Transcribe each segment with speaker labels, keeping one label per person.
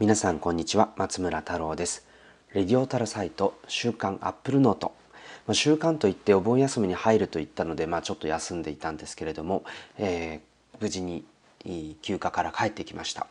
Speaker 1: 皆さんこんにちは。松村太郎です。レディオタルサイト週刊アップルノート。まあ、週刊といってお盆休みに入ると言ったので、まあ、ちょっと休んでいたんですけれども、えー、無事に休暇から帰ってきました。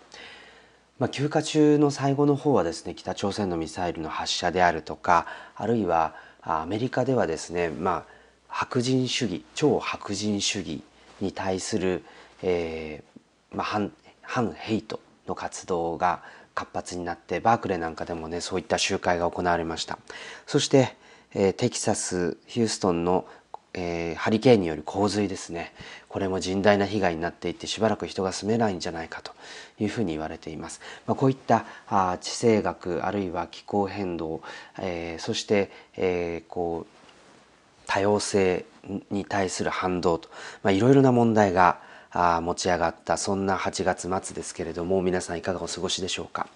Speaker 1: まあ、休暇中の最後の方はですね北朝鮮のミサイルの発射であるとかあるいはアメリカではですね、まあ、白人主義超白人主義に対する、えーまあ、反反ヘイトの活動が活発になってバークレーなんかでもねそういった集会が行われました。そして、えー、テキサスヒューストンの、えー、ハリケーンによる洪水ですね。これも甚大な被害になっていてしばらく人が住めないんじゃないかというふうに言われています、まあ、こういったあ地政学あるいは気候変動、えー、そして、えー、こう多様性に対する反動と、まあ、いろいろな問題があ持ち上がったそんな8月末ですけれども皆さんいかがお過ごしでしょうか。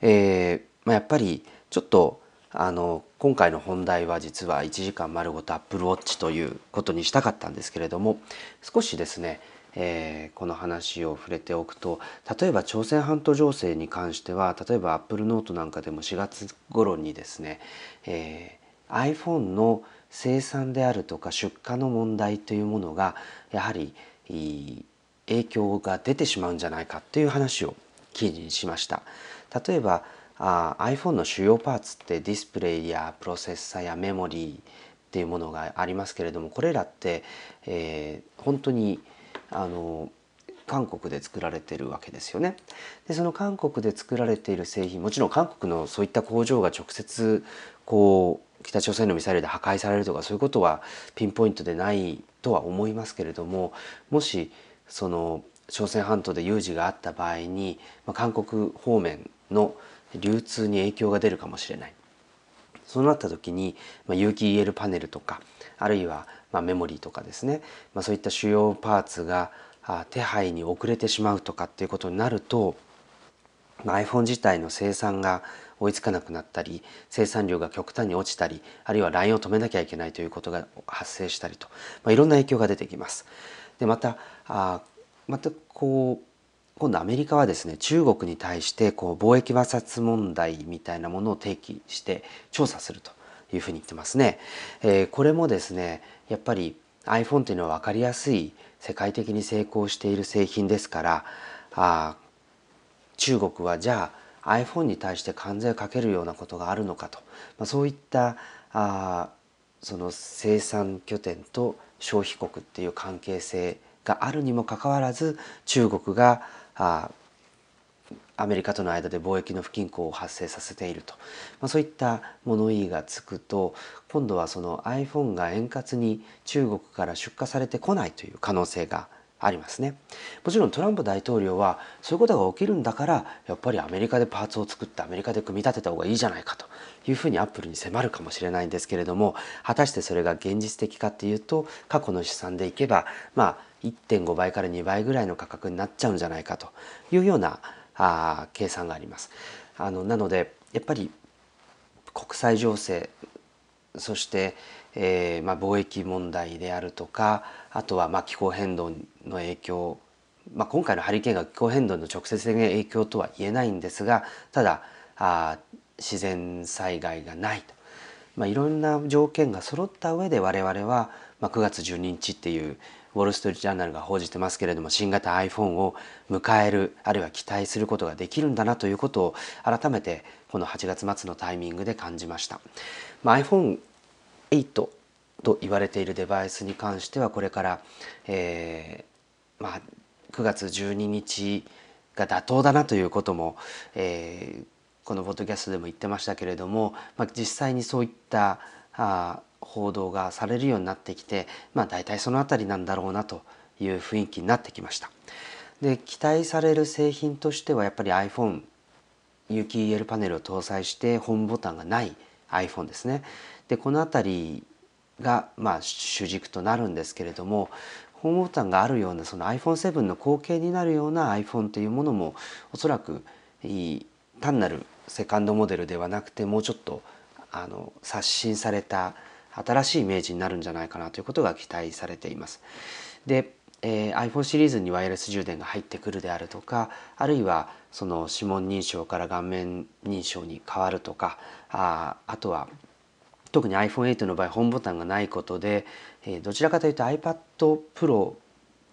Speaker 1: えーまあ、やっぱりちょっとあの今回の本題は実は1時間丸ごと Apple Watch ということにしたかったんですけれども少しですね、えー、この話を触れておくと例えば朝鮮半島情勢に関しては例えば Apple Note なんかでも4月頃にですね、えー、iPhone の生産であるとか出荷の問題というものがやはり影響が出てしまうんじゃないかっていう話を記事にしました。例えばあ iPhone の主要パーツってディスプレイやプロセッサやメモリーっていうものがありますけれどもこれらって、えー、本当にあの韓国で作られてるわけですよね。でその韓国で作られている製品もちろん韓国のそういった工場が直接こう北朝鮮のミサイルで破壊されるとかそういうことはピンポイントでないとは思いますけれどももしその朝鮮半島で有事があった場合に、まあ、韓国方面の流通に影響が出るかもしれない。そうなった時に、まあ、有機 EL パネルとかあるいはまメモリーとかですね、まあ、そういった主要パーツが手配に遅れてしまうとかっていうことになると、まあ、iPhone 自体の生産が追いつかなくなったり生産量が極端に落ちたりあるいはラインを止めなきゃいけないということが発生したりと、まあ、いろんな影響が出てきます。でまたあまたこう今度アメリカはですね中国に対してこう貿易摩擦問題みたいなものを提起して調査するというふうに言ってますね。えー、これもですねやっぱり iPhone というのは分かりやすい世界的に成功している製品ですからあ中国はじゃあ iPhone に対して関税かけるようなことがあるのかと、まあ、そういったあその生産拠点と消費国っていう関係性があるにもかかわらず中国があアメリカとの間で貿易の不均衡を発生させていると、まあ、そういった物言いがつくと今度はその iPhone が円滑に中国から出荷されてこないという可能性がありますねもちろんトランプ大統領はそういうことが起きるんだからやっぱりアメリカでパーツを作ってアメリカで組み立てた方がいいじゃないかというふうにアップルに迫るかもしれないんですけれども果たしてそれが現実的かっていうと過去の試算でいけばまあ1.5倍から2倍ぐらいの価格になっちゃうんじゃないかというようなあ計算があります。あのなのでやっぱり国際情勢そして、えーまあ、貿易問題であるとかあとはまあ気候変動の影響、まあ、今回のハリケーンが気候変動の直接的な影響とは言えないんですがただあ自然災害がないと、まあ、いろんな条件が揃った上で我々は、まあ、9月12日っていうウォール・ストリート・ジャーナルが報じてますけれども新型 iPhone を迎えるあるいは期待することができるんだなということを改めてこの8月末のタイミングで感じました。まあ、8と言われているデバイスに関してはこれから、えーまあ、9月12日が妥当だなということも、えー、このポッドキャストでも言ってましたけれども、まあ、実際にそういったあ報道がされるようになってきて、まあ、大体その辺りなんだろうなという雰囲気になってきました。で期待される製品としてはやっぱり iPhone 有機 EL パネルを搭載してホームボタンがない iPhone ですね。でこの辺りがまあ主軸となるんですけれどもホームボタンがあるようなその iPhone7 の後継になるような iPhone というものもおそらく単なるセカンドモデルではなくてもうちょっとあの刷新された新しいイメージになるんじゃないかなということが期待されています。でえー、iPhone シリーズにワイヤレス充電が入ってくるであるとかあるいはその指紋認証から顔面認証に変わるとかああとは特に iPhone8 の場合ホームボタンがないことで、え、どちらかというと iPad Pro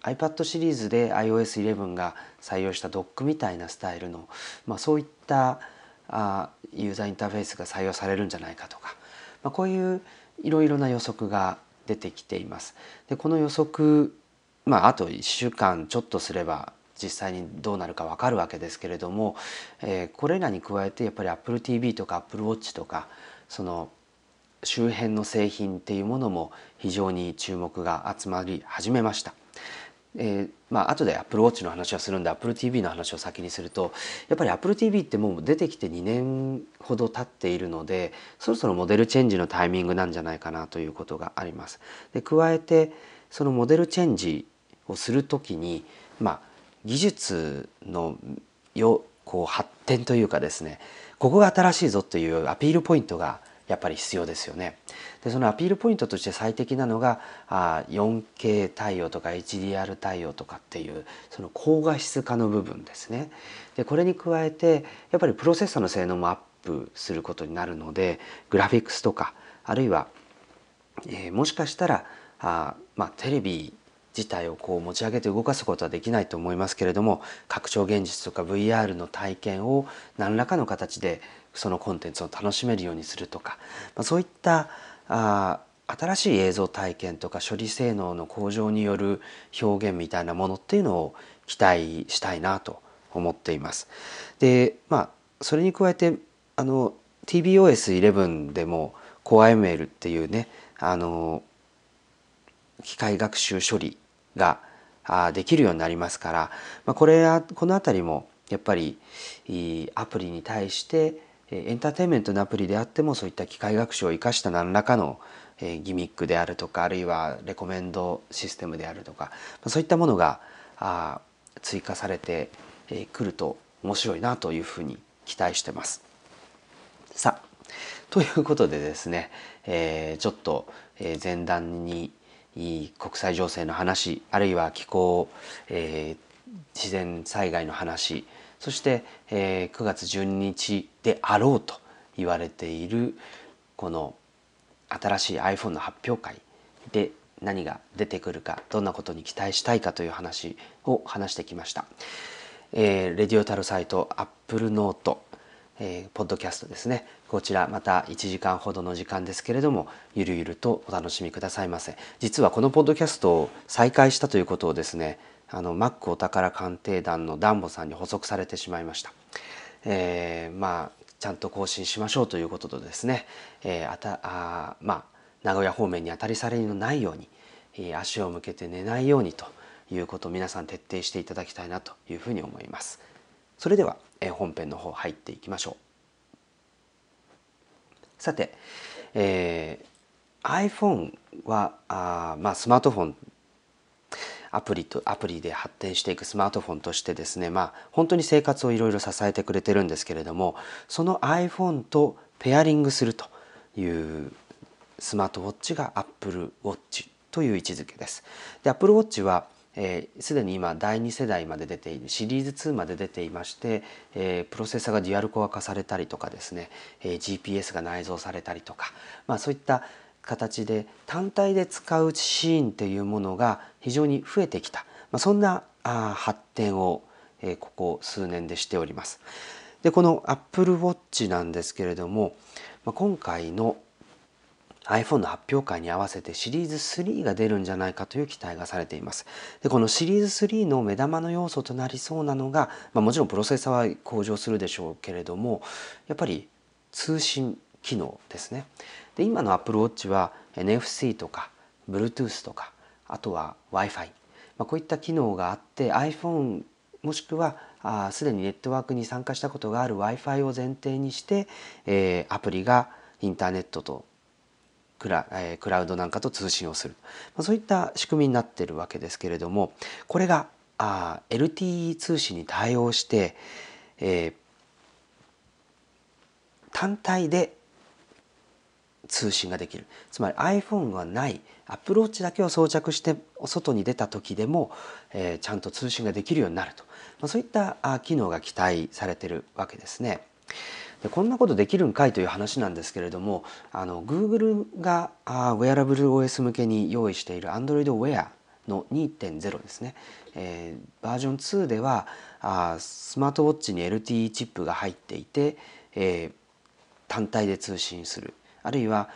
Speaker 1: iPad シリーズで iOS11 が採用したドックみたいなスタイルの、まあ、そういったあユーザーインターフェースが採用されるんじゃないかとか、まあ、こういういろいろな予測が出てきています。でこの予測まああと1週間ちょっとすれば実際にどうなるか分かるわけですけれども、えー、これらに加えてやっぱり AppleTV とか AppleWatch とかその周辺の製品っていうものも非常に注目が集まり始めました。えー、まあ後で Apple Watch の話はするんで Apple TV の話を先にするとやっぱり Apple TV ってもう出てきて2年ほど経っているのでそろそろモデルチェンジのタイミングなんじゃないかなということがあります。で加えてそのモデルチェンジをする時に、まあ、技術のよこう発展というかですねここが新しいぞというアピールポイントがやっぱり必要ですよね。でそのアピールポイントとして最適なのがあ 4K 対応とか HDR 対応とかっていうその高画質化の部分ですね。でこれに加えてやっぱりプロセッサーの性能もアップすることになるのでグラフィックスとかあるいは、えー、もしかしたらあ、まあ、テレビ自体をこう持ち上げて動かすことはできないと思いますけれども拡張現実とか VR の体験を何らかの形でそのコンテンツを楽しめるようにするとか、まあ、そういったあ新しい映像体験とか処理性能の向上による表現みたいなものっていうのを期待したいなと思っています。でまあそれに加えてあの TBOS11 でも CoreML っていうねあの機械学習処理ができるようになりますから、まあ、これはこの辺りもやっぱりアプリに対してエンターテインメントのアプリであってもそういった機械学習を生かした何らかのギミックであるとかあるいはレコメンドシステムであるとかそういったものが追加されてくると面白いなというふうに期待してます。さあということでですね、え、ちょっと前段に国際情勢の話あるいは気候、え、自然災害の話そして、えー、9月12日であろうと言われているこの新しい iPhone の発表会で何が出てくるかどんなことに期待したいかという話を話してきました。えー、レディオタルサイト Apple Note えー、ポッドキャストですねこちらまた1時間ほどの時間ですけれどもゆるゆるとお楽しみくださいませ実はこのポッドキャストを再開したということをですねあのマックお宝鑑定団のダンボさんに補足されてしまいました、えー、まあちゃんと更新しましょうということとですね、えー、あたあまあ名古屋方面に当たりされのないように、えー、足を向けて寝ないようにということを皆さん徹底していただきたいなというふうに思います。それでは本編の方入っていきましょう。さて、えー、iPhone はあ、まあ、スマートフォンアプリとアプリで発展していくスマートフォンとしてですねまあ本当に生活をいろいろ支えてくれてるんですけれどもその iPhone とペアリングするというスマートウォッチが Apple Watch という位置づけです。で Apple Watch はす、えー、で、に今第2世代まで出ているシリーズ2まで出ていまして、えー、プロセッサがデュアルコア化されたりとかですね、えー、GPS が内蔵されたりとか、まあ、そういった形で単体で使うシーンというものが非常に増えてきた、まあ、そんなあ発展を、えー、ここ数年でしております。でこの Apple Watch なんですけれども、まあ、今回の iPhone の発表会に合わせてシリーズ3が出るんじゃないかという期待がされています。でこのシリーズ3の目玉の要素となりそうなのが、まあ、もちろんプロセッサーは向上するでしょうけれどもやっぱり通信機能ですね。で今の Apple Watch は NFC とか Bluetooth とかあとは Wi-Fi、まあ、こういった機能があって iPhone もしくはすでにネットワークに参加したことがある Wi-Fi を前提にして、えー、アプリがインターネットとクラ,、えー、クラウドなんかと通信をする、まあ、そういった仕組みになっているわけですけれどもこれがあ LTE 通信に対応して、えー、単体で通信ができる。つまり iPhone がないアプローチだけを装着して外に出た時でも、えー、ちゃんと通信ができるようになると、まあ、そういった機能が期待されてるわけですね。でこんなことできるんかいという話なんですけれどもあの Google があウェアラブル OS 向けに用意している Android Wear の2.0ですね、えー、バージョン2ではあスマートウォッチに LTE チップが入っていて、えー、単体で通信する。あるいは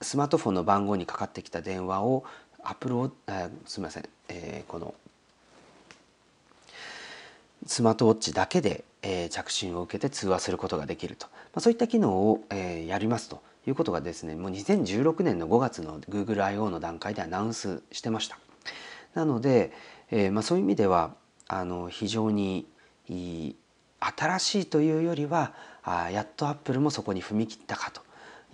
Speaker 1: スマートフォンの番号にかかってきた電話をアプローすみません、えー、このスマートウォッチだけで、えー、着信を受けて通話することができると、まあ、そういった機能を、えー、やりますということがですねもう2016年の5月の GoogleIO の段階でアナウンスしてました。なので、えーまあ、そういう意味ではあの非常に新しいというよりはあやっとアップルもそこに踏み切ったかと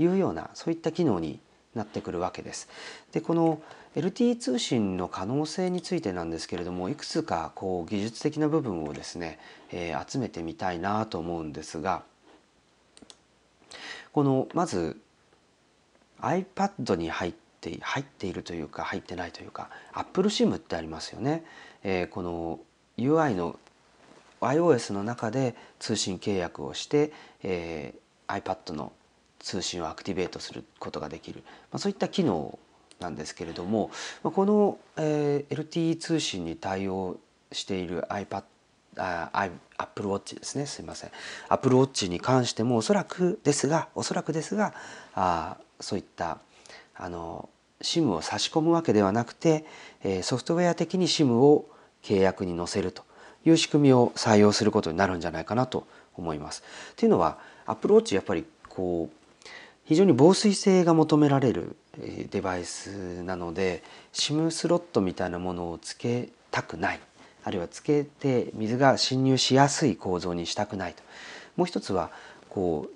Speaker 1: いうようなそういった機能になってくるわけです。でこの LTE 通信の可能性についてなんですけれどもいくつかこう技術的な部分をですね、えー、集めてみたいなと思うんですがこのまず iPad に入って入っているというか入ってないというか AppleSIM ってありますよね。えー、この UI の iOS の中で通信契約をして、えー、iPad の通信をアクティベートすることができる、まあ、そういった機能なんですけれども、まあ、この、えー、LTE 通信に対応している iPad あ Apple Watch ですね。すいません。Apple Watch に関してもおそらくですがおそらくですがあそういったあの SIM を差し込むわけではなくて、えー、ソフトウェア的に SIM を契約に載せると。いう仕組みを採用することになるんじゃないかなと思います。というのは Apple Watch やっぱりこう非常に防水性が求められるデバイスなので SIM スロットみたいなものをつけたくない。あるいはつけて水が侵入しやすい構造にしたくないと。もう一つはこう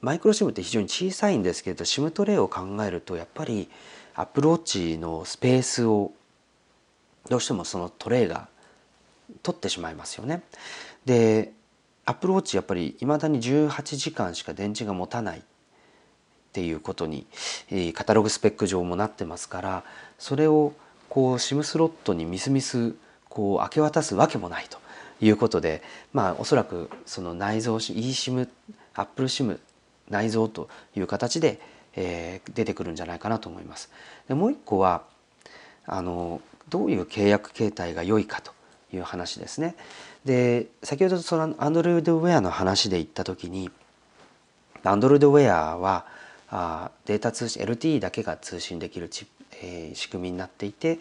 Speaker 1: マイクロシムって非常に小さいんですけど SIM トレイを考えるとやっぱりアプローチのスペースをどうしてもそのトレイが取ってしまいますよね。でアプローチやっぱりいまだに18時間しか電池が持たない。っていうことにカタログスペック上もなってますからそれをこう SIM スロットにみすみすこう明け渡すわけもないということでまあおそらくその内蔵 eSIM アップル SIM 内蔵という形で、えー、出てくるんじゃないかなと思います。でもう一個はあのどういう契約形態が良いかという話ですね。で先ほどその Android Wear の話で言った時に Android Wear はあデータ通信 LTE だけが通信できるチ、えー、仕組みになっていて、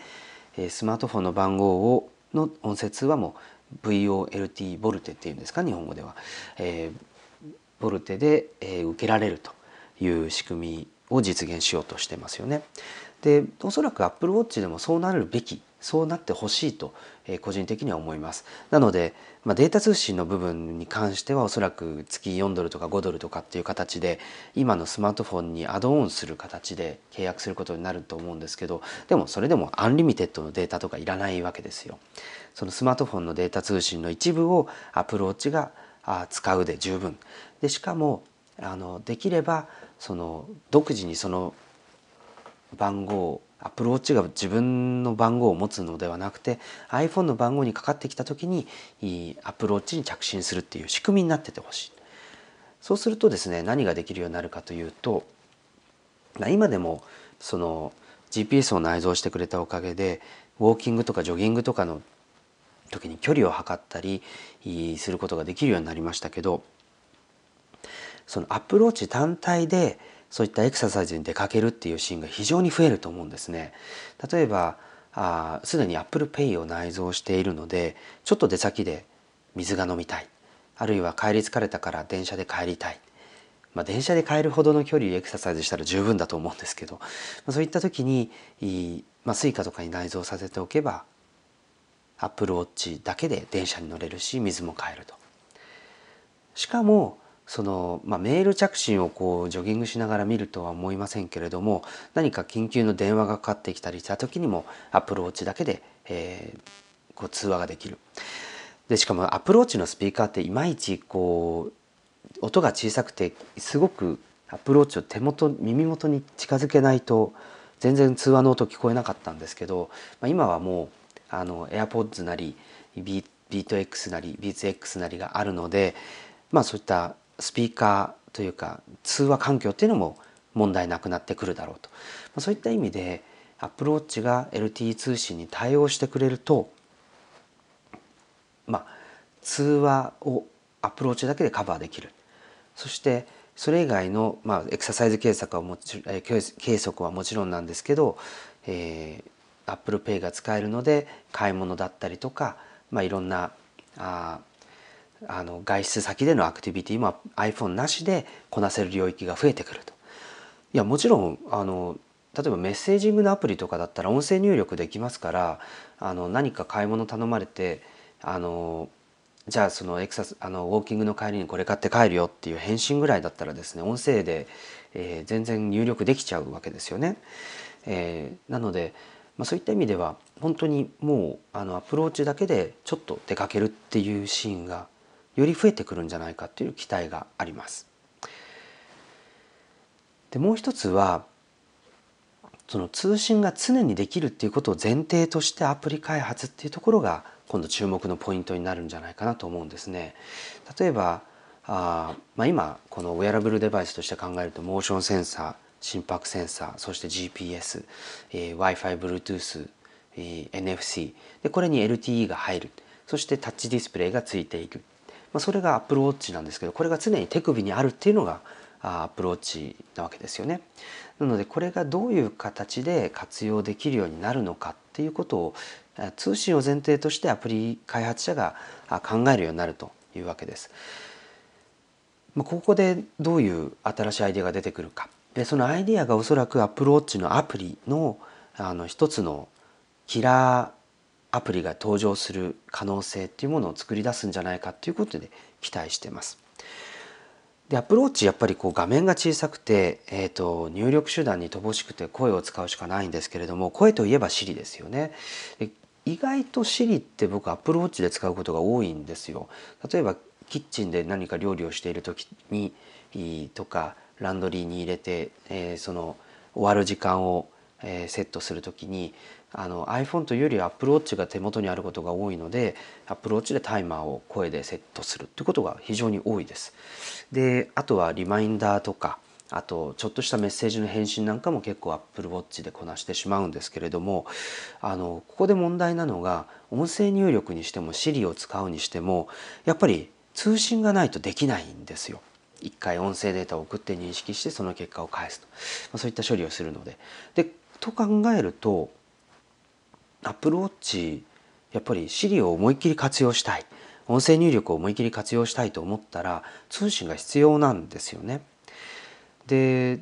Speaker 1: えー、スマートフォンの番号をの音声通話も VOLT ボルテっていうんですか日本語では、えー、ボルテで、えー、受けられるという仕組みを実現しようとしてますよね。でおそらく Apple Watch でもそうなるべきそうなってほしいと、えー、個人的には思います。なので、まあ、データ通信の部分に関してはおそらく月4ドルとか5ドルとかっていう形で今のスマートフォンにアドオンする形で契約することになると思うんですけどでもそれでもアンリミテッドのデータとかいらないわけですよ。そのスマートフォンのデータ通信の一部を Apple Watch が使うで十分。でしかもあのできればその独自にその番号 Apple Watch が自分の番号を持つのではなくて iPhone の番号にかかってきた時にアプローチに着信するっていう仕組みになっててほしい。そうするとですね何ができるようになるかというと今でもその GPS を内蔵してくれたおかげでウォーキングとかジョギングとかの時に距離を測ったりすることができるようになりましたけどそのアプローチ単体でそういったエクササイズに出かけるっていうシーンが非常に増えると思うんですね。例えばすでに Apple Pay を内蔵しているのでちょっと出先で水が飲みたいあるいは帰り疲れたから電車で帰りたい、まあ、電車で帰るほどの距離エクササイズしたら十分だと思うんですけど、まあ、そういった時にまあ、Suica とかに内蔵させておけば Apple Watch だけで電車に乗れるし水も買えると。しかもその、まあ、メール着信をこうジョギングしながら見るとは思いませんけれども何か緊急の電話がかかってきたりした時にも Apple Watch だけで、えー、こう通話ができる。でしかも Apple Watch のスピーカーっていまいちこう音が小さくてすごく Apple Watch を手元耳元に近づけないと全然通話の音聞こえなかったんですけど、まあ、今はもうあの AirPods なりビート X なり BeatX なりがあるので、まあ、そういったスピーカーというか通話環境っていうのも問題なくなってくるだろうと、そういった意味で Apple Watch が LTE 通信に対応してくれるとまあ通話をアプローチだけでカバーできる。そしてそれ以外の、まあ、エクササイズ計測はもち計測はもちろんなんですけど、えー、Apple Pay が使えるので買い物だったりとか、まあ、いろんなああの外出先でのアクティビティも iPhone なしでこなせる領域が増えてくると。いやもちろんあの例えばメッセージングのアプリとかだったら音声入力できますからあの何か買い物頼まれてあのじゃあそのエクサスあのウォーキングの帰りにこれ買って帰るよっていう返信ぐらいだったらですね音声で、えー、全然入力できちゃうわけですよね。えー、なので、まあ、そういった意味では本当にもうあのアプローチだけでちょっと出かけるっていうシーンがより増えてくるんじゃないかっていう期待があります。でもう一つはその通信が常にできるっていうことを前提としてアプリ開発っていうところが今度注目のポイントになるんじゃないかなと思うんですね。例えばあ、まあ、今このウェアラブルデバイスとして考えるとモーションセンサー心拍センサーそして GPS、えー、w i f i Bluetooth、えー、NFC でこれに LTE が入るそしてタッチディスプレイがついている、まあ、それが Apple Watch なんですけどこれが常に手首にあるっていうのがアプローチなわけですよね。なのでこれがどういう形で活用できるようになるのかっていうことを通信を前提としてアプリ開発者が考えるようになるというわけです。ここでどういう新しいアイデアが出てくるかでそのアイデアがおそらく Apple Watch のアプリのあの一つのキラーアプリが登場する可能性っていうものを作り出すんじゃないかということで期待しています。で Apple Watch やっぱりこう画面が小さくて、えーと、入力手段に乏しくて声を使うしかないんですけれども声といえば Siri ですよね。意外と Siri って僕 Apple Watch で使うことが多いんですよ。例えばキッチンで何か料理をしている時にとかランドリーに入れて、えー、その終わる時間を、えー、セットする時にあの iPhone というより Apple Watch が手元にあることが多いので Apple Watch でタイマーを声でセットするっていうことが非常に多いです。であとはリマインダーとかあとちょっとしたメッセージの返信なんかも結構 Apple Watch でこなしてしまうんですけれどもあのここで問題なのが音声入力にしても Siri を使うにしてもやっぱり通信がないとできないんですよ。一回音声データを送って認識してその結果を返すと、まあ、そういった処理をするので。でと考えるとアップルウォッチやっぱり Siri を思いっきり活用したい。音声入力を思いっきり活用したいと思ったら通信が必要なんですよね。で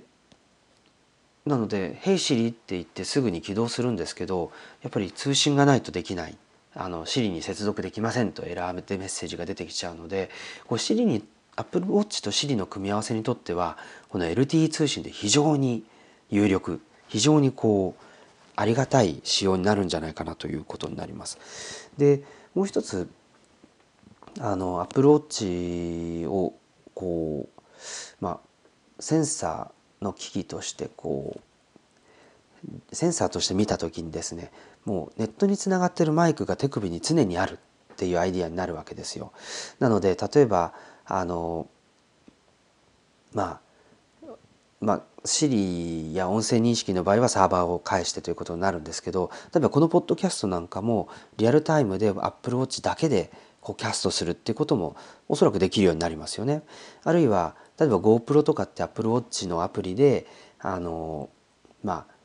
Speaker 1: なので「Hey Siri」って言ってすぐに起動するんですけどやっぱり通信がないとできない。あの Siri に接続できませんとエラーでメッセージが出てきちゃうのでこう Siri に Apple Watch と Siri の組み合わせにとってはこの LTE 通信で非常に有力。非常にこうありがたい仕様になるんじゃないかなということになります。でもう一つあのアプローチをこうまあセンサーの機器としてこうセンサーとして見た時にですねもうネットにつながってるマイクが手首に常にあるっていうアイディアになるわけですよ。なので例えばあのまあまあ、Siri や音声認識の場合はサーバーを介してということになるんですけど例えばこのポッドキャストなんかもリアルタイムで Apple Watch だけでこうキャストするっていうこともおそらくできるようになりますよね。あるいは例えば GoPro とかって Apple Watch のアプリであのまあ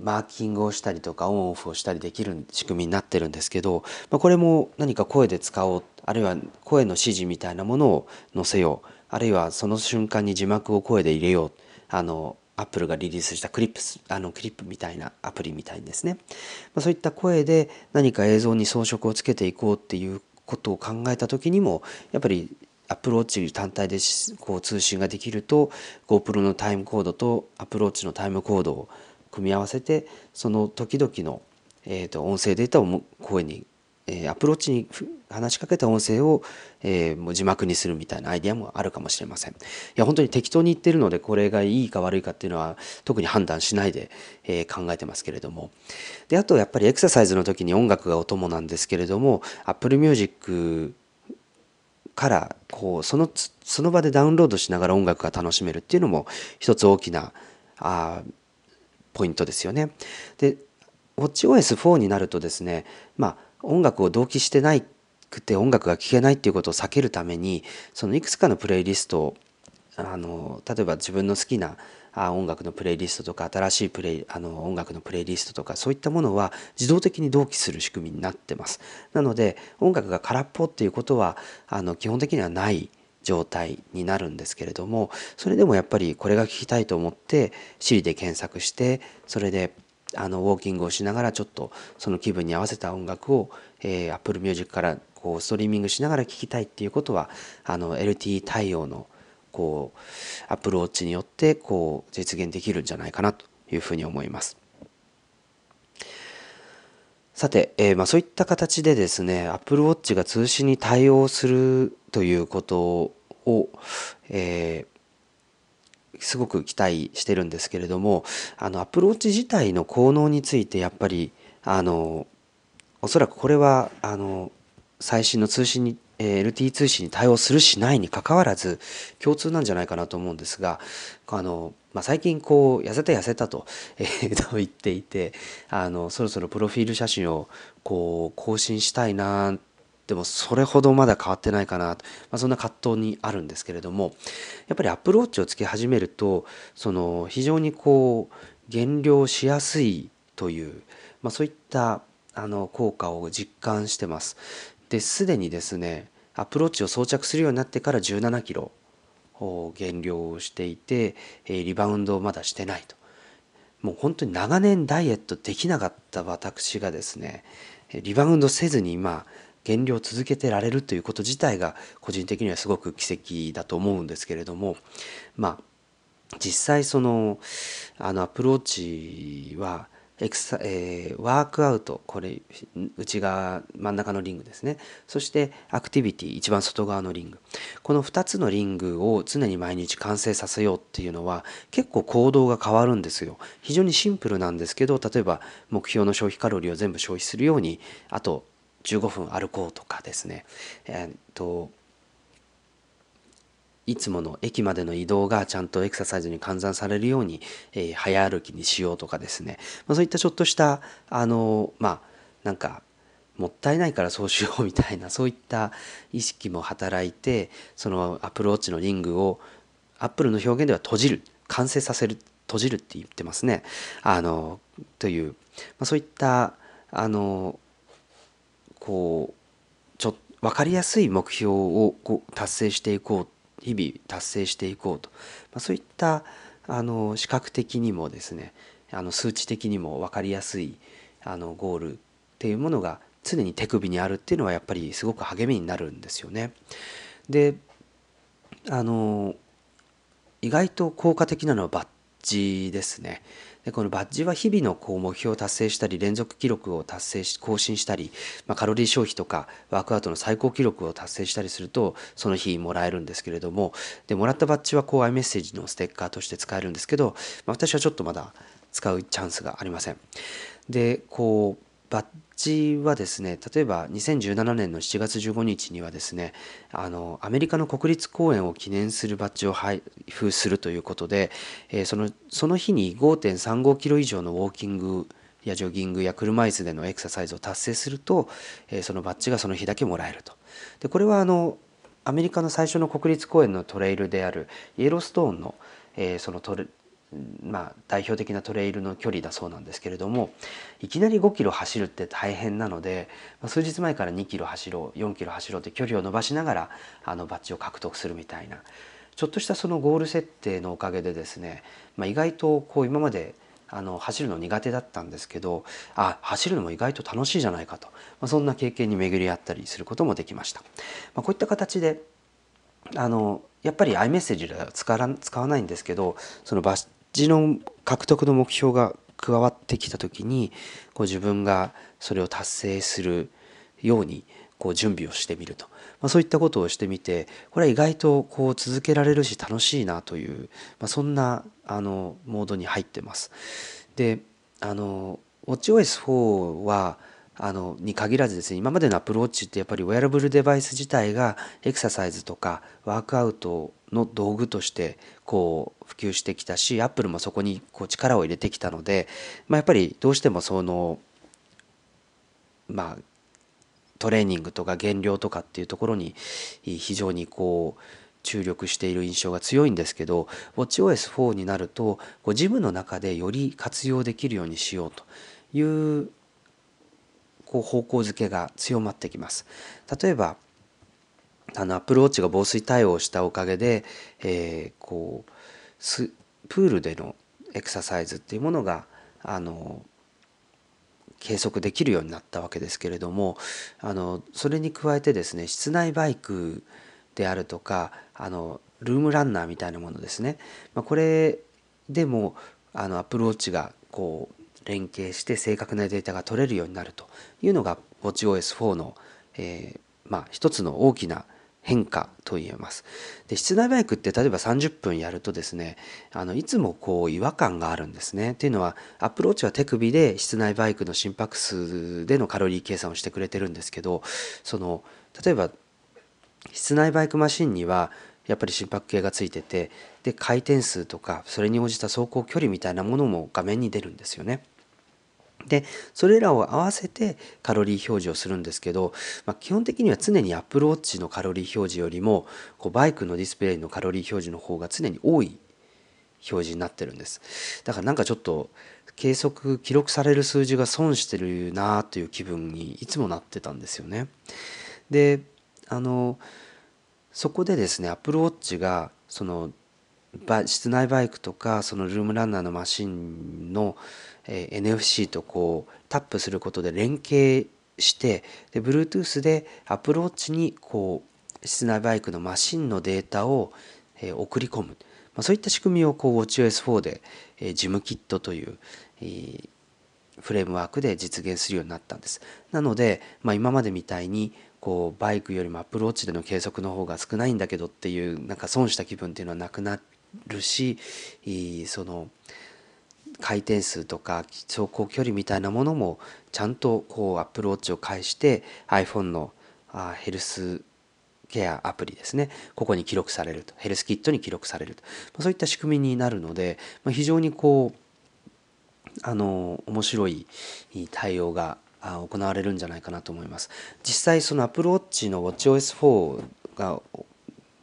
Speaker 1: マーキングをしたりとかオンオフをしたりできる仕組みになってるんですけど、まあ、これも何か声で使おうあるいは声の指示みたいなものを載せようあるいはその瞬間に字幕を声で入れよう。あのアップルがリリースしたクリップスあのクリップみたいなアプリみたいですね、まあ、そういった声で何か映像に装飾をつけていこうっていうことを考えた時にもやっぱり Apple Watch 単体でこう通信ができると GoPro のタイムコードと Apple Watch のタイムコードを組み合わせてその時々の、えー、と音声データを声にえー、 Apple Watch に話しかけた音声を、えー、もう字幕にするみたいなアイデアもあるかもしれません。いや本当に適当に言ってるのでこれがいいか悪いかっていうのは特に判断しないで、えー、考えてますけれどもであとやっぱりエクササイズの時に音楽がお供なんですけれども Apple Music からこうそのその場でダウンロードしながら音楽が楽しめるっていうのも一つ大きなあポイントですよね。で WatchOS4 になるとですねまあ音楽を同期してないくて音楽が聴けないっていうことを避けるためにそのいくつかのプレイリストをあの例えば自分の好きな音楽のプレイリストとか新しいプレイあの音楽のプレイリストとかそういったものは自動的に同期する仕組みになってます。なので音楽が空っぽっていうことはあの基本的にはない状態になるんですけれどもそれでもやっぱりこれが聞きたいと思って Siri で検索してそれであのウォーキングをしながらちょっとその気分に合わせた音楽を、えー、Apple Music からこうストリーミングしながら聴きたいっていうことはあの LTE 対応のこうアプローチによってこう実現できるんじゃないかなというふうに思います。さて、えー、まあ、そういった形でですね Apple Watch が通信に対応するということを、えー、すごく期待してるんですけれどもあの Apple Watch 自体の効能についてやっぱりあのおそらくこれはあの最新の通信にえ LTE 通信に対応するしないにかかわらず共通なんじゃないかなと思うんですがあの、まあ、最近こう痩せた痩せたと,、えー、と言っていてあのそろそろプロフィール写真をこう更新したいなでもそれほどまだ変わってないかな、まあ、そんな葛藤にあるんですけれどもやっぱりアプローチをつけ始めるとその非常にこう減量しやすいという、まあ、そういったあの効果を実感してます。ですでにですねアプローチを装着するようになってから17キロ減量をしていてリバウンドをまだしてないと。もう本当に長年ダイエットできなかった私がですねリバウンドせずに今減量を続けてられるということ自体が個人的にはすごく奇跡だと思うんですけれどもまあ実際そのあのアプローチはエクサ、えー、ワークアウトこれ内側真ん中のリングですね。そしてアクティビティ一番外側のリング。この2つのリングを常に毎日完成させようっていうのは結構行動が変わるんですよ。非常にシンプルなんですけど例えば目標の消費カロリーを全部消費するようにあと15分歩こうとかですね。えー、っといつもの駅までの移動がちゃんとエクササイズに換算されるように、えー、早歩きにしようとかですね、まあ、そういったちょっとしたあのまあなんかもったいないからそうしようみたいなそういった意識も働いてそのアプローチのリングをアップルの表現では閉じる完成させる閉じるって言ってますね。あのという、まあ、そういったあのこうちょ分かりやすい目標をこう達成していこう日々達成していこうと、まあ、そういったあの視覚的にもですねあの数値的にも分かりやすいあのゴールっていうものが常に手首にあるっていうのはやっぱりすごく励みになるんですよね。であの意外と効果的なのはバッジですね。でこのバッジは日々のこう目標を達成したり連続記録を達成し更新したり、まあ、カロリー消費とかワークアウトの最高記録を達成したりするとその日もらえるんですけれどもでもらったバッジはこう iMessage のステッカーとして使えるんですけど、まあ、私はちょっとまだ使うチャンスがありません。でこうバッジはですね例えば2017年の7月15日にはですねあのアメリカの国立公園を記念するバッジを配布するということで、えー、そのその日に5.35キロ以上のウォーキングやジョギングや車椅子でのエクササイズを達成すると、えー、そのバッジがその日だけもらえると。でこれはあのアメリカの最初の国立公園のトレイルであるイエローストーンの、えー、そのトレまあ、代表的なトレイルの距離だそうなんですけれどもいきなり5キロ走るって大変なので、数日前から2キロ走ろう4キロ走ろうって距離を伸ばしながらあのバッジを獲得するみたいなちょっとしたそのゴール設定のおかげでですね、まあ、意外とこう今まであの走るの苦手だったんですけどあ走るのも意外と楽しいじゃないかと、まあ、そんな経験に巡り合ったりすることもできました。まあ、こういった形であのやっぱり iMessage では使わないんですけどそのバ字の獲得の目標が加わってきた時にこう自分がそれを達成するようにこう準備をしてみると、まあ、そういったことをしてみてこれは意外とこう続けられるし楽しいなという、まあ、そんなあのモードに入ってます。であの WatchOS4 はあのに限らずですね今までのアプローチってやっぱりウェアラブルデバイス自体がエクササイズとかワークアウトの道具としてこう普及してきたしアップルもそこにこう力を入れてきたので、まあ、やっぱりどうしてもそのまあトレーニングとか減量とかっていうところに非常にこう注力している印象が強いんですけど WatchOS4 になるとこうジムの中でより活用できるようにしようというこう方向づけが強まってきます。例えばあのアップルウォッチが防水対応したおかげで、えー、こうスプールでのエクササイズっていうものがあの計測できるようになったわけですけれどもあのそれに加えてですね室内バイクであるとかあのルームランナーみたいなものですね、まあ、これでもあのアプローチがこう連携して正確なデータが取れるようになるというのが WatchOS4 の、えー、まあ、一つの大きな変化と言えます。で室内バイクって例えば30分やるとですねあのいつもこう違和感があるんですね。っていうのはアプローチは手首で室内バイクの心拍数でのカロリー計算をしてくれてるんですけどその例えば室内バイクマシンにはやっぱり心拍計がついててで回転数とかそれに応じた走行距離みたいなものも画面に出るんですよね。でそれらを合わせてカロリー表示をするんですけど、まあ、基本的には常にアップルウォッチのカロリー表示よりもこうバイクのディスプレイのカロリー表示の方が常に多い表示になってるんです。だからなんかちょっと計測記録される数字が損してるなという気分にいつもなってたんですよね。であのそこでですねアップルウォッチがその室内バイクとかそのルームランナーのマシンのえ NFC とこうタップすることで連携してで Bluetooth で Apple Watch にこう室内バイクのマシンのデータを、え送り込む、まあ、そういった仕組みをこう watchOS 4 で、え GymKit という、えフレームワークで実現するようになったんです。なので、まあ、今までみたいにこうバイクよりも Apple Watch での計測の方が少ないんだけどっていうなんか損した気分っていうのはなくなるしその回転数とか走行距離みたいなものもちゃんとこうアップルウォッチを介して iPhone のあヘルスケアアプリですね。ここに記録されると。ヘルスキットに記録されると、まそういった仕組みになるので、ま、非常にこうあの面白い対応が行われるんじゃないかなと思います。実際その Apple Watch の WatchOS4 が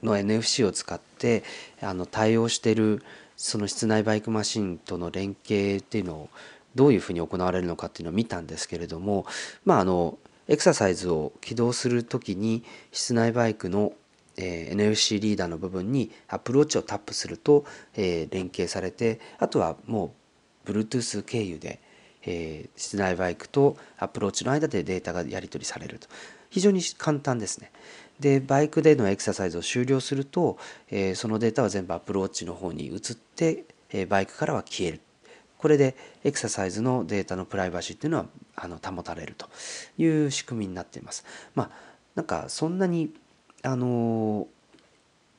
Speaker 1: の NFC を使ってあの対応してるその室内バイクマシンとの連携っていうのをどういうふうに行われるのかっていうのを見たんですけれどもまああのエクササイズを起動する時に室内バイクの、え、NFC リーダーの部分に Apple Watch をタップすると、え、連携されてあとはもう Bluetooth 経由で、え、室内バイクと Apple Watch の間でデータがやり取りされると非常に簡単ですね。でバイクでのエクササイズを終了すると、えー、そのデータは全部アプルウォッチの方に移って、えー、バイクからは消えるこれでエクササイズのデータのプライバシーっていうのはあの保たれるという仕組みになっています。まあなんかそんなにあの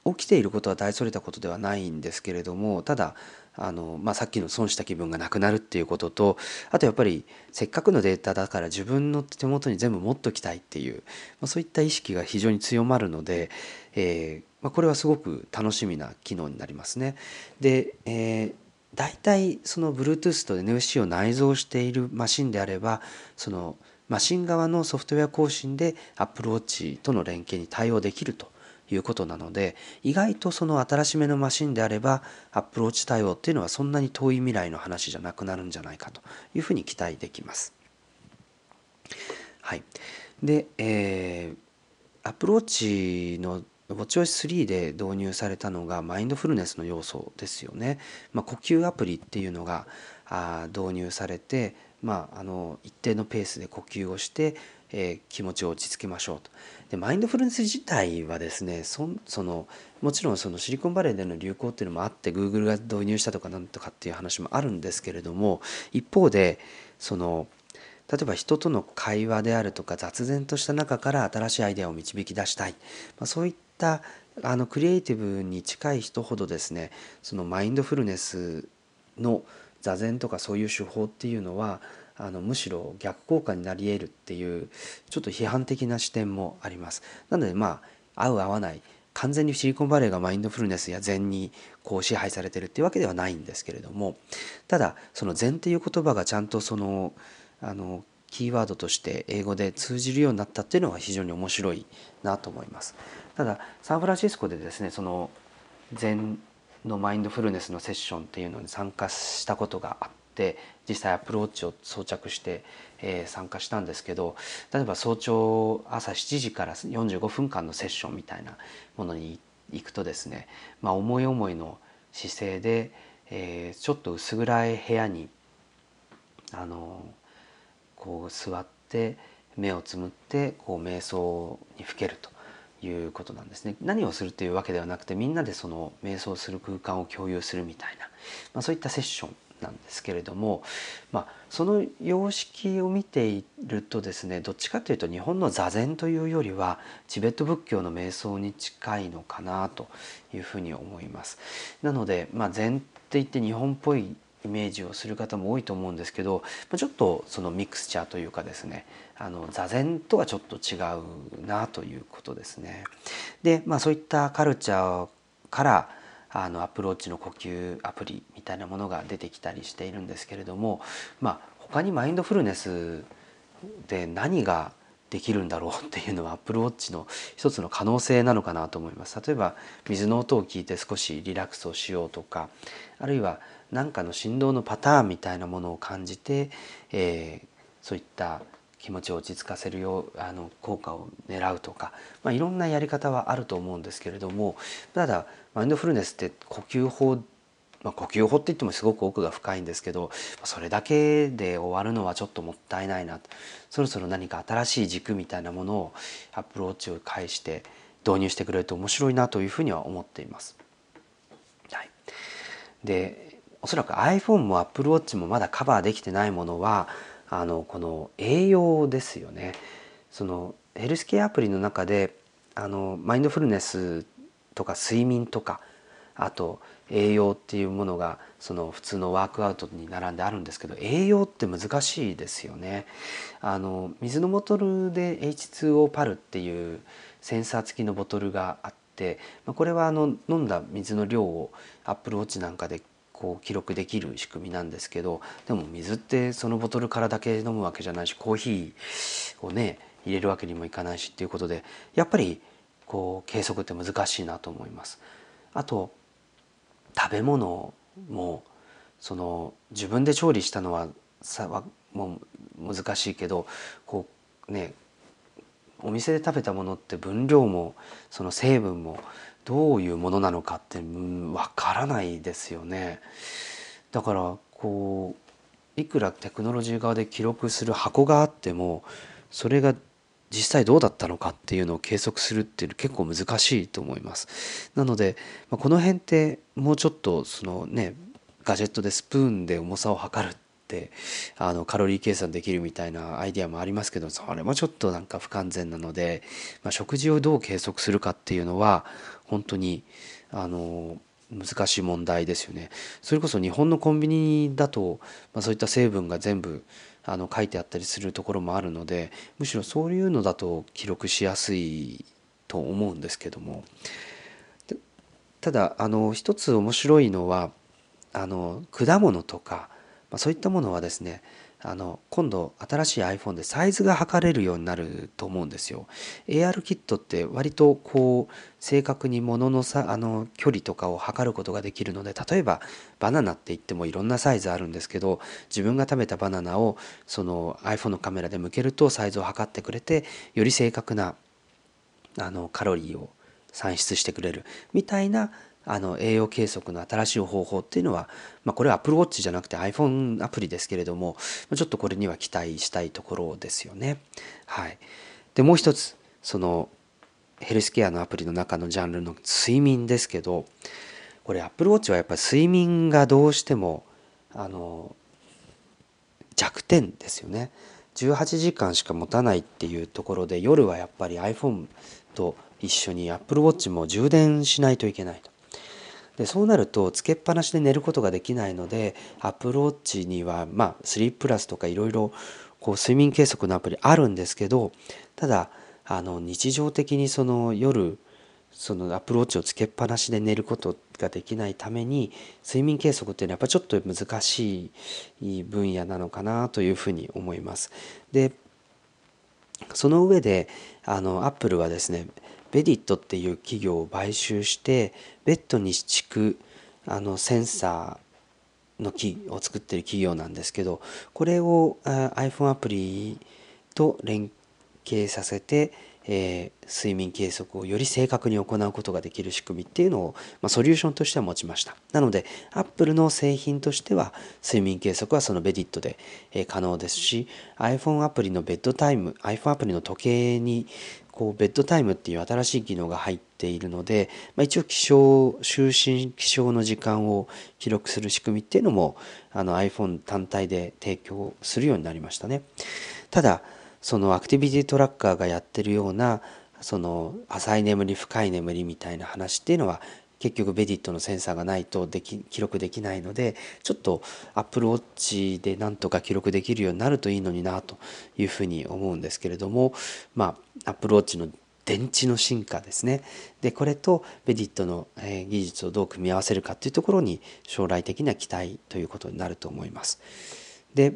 Speaker 1: 起きていることは大それたことではないんですけれどもただあの、まあ、さっきの損した気分がなくなるっていうこととあとやっぱりせっかくのデータだから自分の手元に全部持っときたいっていう、まあ、そういった意識が非常に強まるので、えーまあ、これはすごく楽しみな機能になりますね。で、えー大体その Bluetooth と NFC を内蔵しているマシンであればそのマシン側のソフトウェア更新で Apple Watch との連携に対応できるということなので意外とその新しめのマシンであればアプローチ対応っていうのはそんなに遠い未来の話じゃなくなるんじゃないかというふうに期待できます。はい、で、えー、アプローチの WatchOS3 で導入されたのがマインドフルネスの要素ですよね。まあ、呼吸アプリっていうのがあ導入されて、まあ、あの一定のペースで呼吸をしてえー、気持ちを落ち着けましょうと。でマインドフルネス自体はですねそそのもちろんそのシリコンバレーでの流行っていうのもあって Google が導入したとかなんとかっていう話もあるんですけれども一方でその例えば人との会話であるとか雑然とした中から新しいアイデアを導き出したい、まあ、そういったあのクリエイティブに近い人ほどですねそのマインドフルネスの座禅とかそういう手法っていうのはあのむしろ逆効果になり得るっていうちょっと批判的な視点もあります。なのでまあ合う合わない完全にシリコンバレーがマインドフルネスや禅にこう支配されてるっていうわけではないんですけれどもただその禅っていう言葉がちゃんとそのあのキーワードとして英語で通じるようになったっていうのは非常に面白いなと思います。ただサンフランシスコでですねその禅のマインドフルネスのセッションっていうのに参加したことがあって実際アプローチを装着して、えー、参加したんですけど例えば早朝朝7時から45分間のセッションみたいなものに行くとですね、まあ、思い思いの姿勢で、えー、ちょっと薄暗い部屋にあのこう座って目をつむってこう瞑想にふけるということなんですね。何をするというわけではなくてみんなでその瞑想する空間を共有するみたいな、まあ、そういったセッションなんですけれども、まあ、その様式を見ているとですねどっちかというと日本の座禅というよりはチベット仏教の瞑想に近いのかなというふうに思います。なので、まあ、禅って言って日本っぽいイメージをする方も多いと思うんですけどちょっとそのミクスチャーというかですねあの座禅とはちょっと違うなということですね。でまあそういったカルチャーからあのアプローチの呼吸アプリみたいなものが出てきたりしているんですけれども、まあ、他にマインドフルネスで何ができるんだろうっていうのはアップルウォッチの一つの可能性なのかなと思います。例えば水の音を聞いて少しリラックスをしようとかあるいは何かの振動のパターンみたいなものを感じて、えー、そういった気持ちを落ち着かせるようあの効果を狙うとか、まあ、いろんなやり方はあると思うんですけれどもただマインドフルネスって呼吸法まあ、呼吸法って言ってもすごく奥が深いんですけどそれだけで終わるのはちょっともったいないなそろそろ何か新しい軸みたいなものをアプローチを介して導入してくれると面白いなというふうには思っています。はい、でおそらく iPhone も Apple Watch もまだカバーできてないものはあのこの栄養ですよね。そのヘルスケアアプリの中であのマインドフルネスとか睡眠とかあと栄養っていうものがその普通のワークアウトに並んであるんですけど栄養って難しいですよね。あの水のボトルで H2O パルっていうセンサー付きのボトルがあってこれはあの飲んだ水の量を Apple Watch なんかでこう記録できる仕組みなんですけどでも水ってそのボトルからだけ飲むわけじゃないしコーヒーをね入れるわけにもいかないしっていうことでやっぱりこう計測って難しいなと思います。あと食べ物もその自分で調理したのはさはもう難しいけどこうねお店で食べたものって分量もその成分もどういうものなのかってわからないですよね。だからこういくらテクノロジー側で記録する箱があってもそれが実際どうだったのかっていうのを計測するっていうの結構難しいと思います。なので、ま、この辺ってもうちょっとそのねガジェットでスプーンで重さを測るってあのカロリー計算できるみたいなアイデアもありますけどそれもちょっとなんか不完全なので、まあ、食事をどう計測するかっていうのは本当にあの難しい問題ですよね。それこそ日本のコンビニだと、まあ、そういった成分が全部あの書いてあったりするところもあるのでむしろそういうのだと記録しやすいと思うんですけどもただあの一つ面白いのはあの果物とか、まあ、そういったものはですねあの今度新しい iPhone でサイズが測れるようになると思うんですよ。AR キットって割とこう正確に物のさあの距離とかを測ることができるので例えばバナナって言ってもいろんなサイズあるんですけど自分が食べたバナナをその iPhone のカメラで向けるとサイズを測ってくれてより正確なあのカロリーを算出してくれるみたいなあの栄養計測の新しい方法っていうのは、まあ、これは Apple Watch じゃなくて iPhone アプリですけれどもちょっとこれには期待したいところですよね。はい、でもう一つそのヘルスケアのアプリの中のジャンルの睡眠ですけどこれ Apple Watch はやっぱり睡眠がどうしてもあの弱点ですよね。18時間しか持たないっていうところで夜はやっぱり iPhone と一緒に Apple Watch も充電しないといけないと。でそうなるとつけっぱなしで寝ることができないので Apple Watch にはまあスリープラスとかいろいろこう睡眠計測のアプリあるんですけどただあの日常的にその夜そのアプローチをつけっぱなしで寝ることができないために睡眠計測っていうのはやっぱちょっと難しい分野なのかなというふうに思います。でその上であのアップルはですねベディットっていう企業を買収してベッドに敷くあのセンサーの木を作ってる企業なんですけどこれを iPhone アプリと連携させてえー、睡眠計測をより正確に行うことができる仕組みっていうのを、まあ、ソリューションとしては持ちました。なので Apple の製品としては睡眠計測はそのベディットで、えー、可能ですし iPhone アプリのベッドタイム iPhone アプリの時計にこうベッドタイムっていう新しい機能が入っているので、まあ、一応起床就寝起床の時間を記録する仕組みっていうのもあの iPhone 単体で提供するようになりましたね。ただそのアクティビティトラッカーがやってるようなその浅い眠り深い眠りみたいな話っていうのは結局ベディットのセンサーがないとでき記録できないのでちょっとアップルウォッチでなんとか記録できるようになるといいのになというふうに思うんですけれどもまあアップルウォッチの電池の進化ですねでこれとベディットの技術をどう組み合わせるかっていうところに将来的な期待ということになると思います。で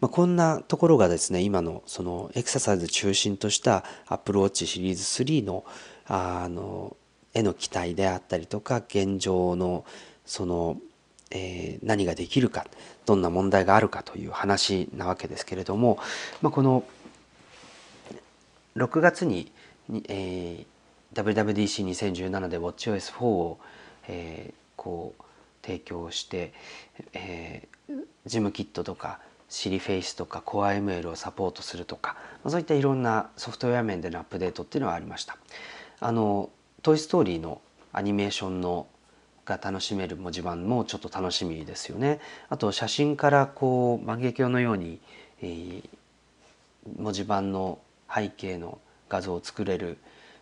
Speaker 1: まあ、こんなところがですね今のそのエクササイズ中心とした Apple Watch シリーズ3のあのへの期待であったりとか現状のその、えー、何ができるかどんな問題があるかという話なわけですけれども、まあ、この6月に、えー、WWDC2017 で WatchOS4 を、えー、こう提供して、えー、ジムキットとかシリフェイスとか CoreML をサポートするとかそういったいろんなソフトウェア面でのアップデートっていうのはありました。あの「トイ・ストーリー」のアニメーションのが楽しめる文字盤もちょっと楽しみですよねあと写真からこう万華鏡のように、えー、文字盤の背景の画像を作れる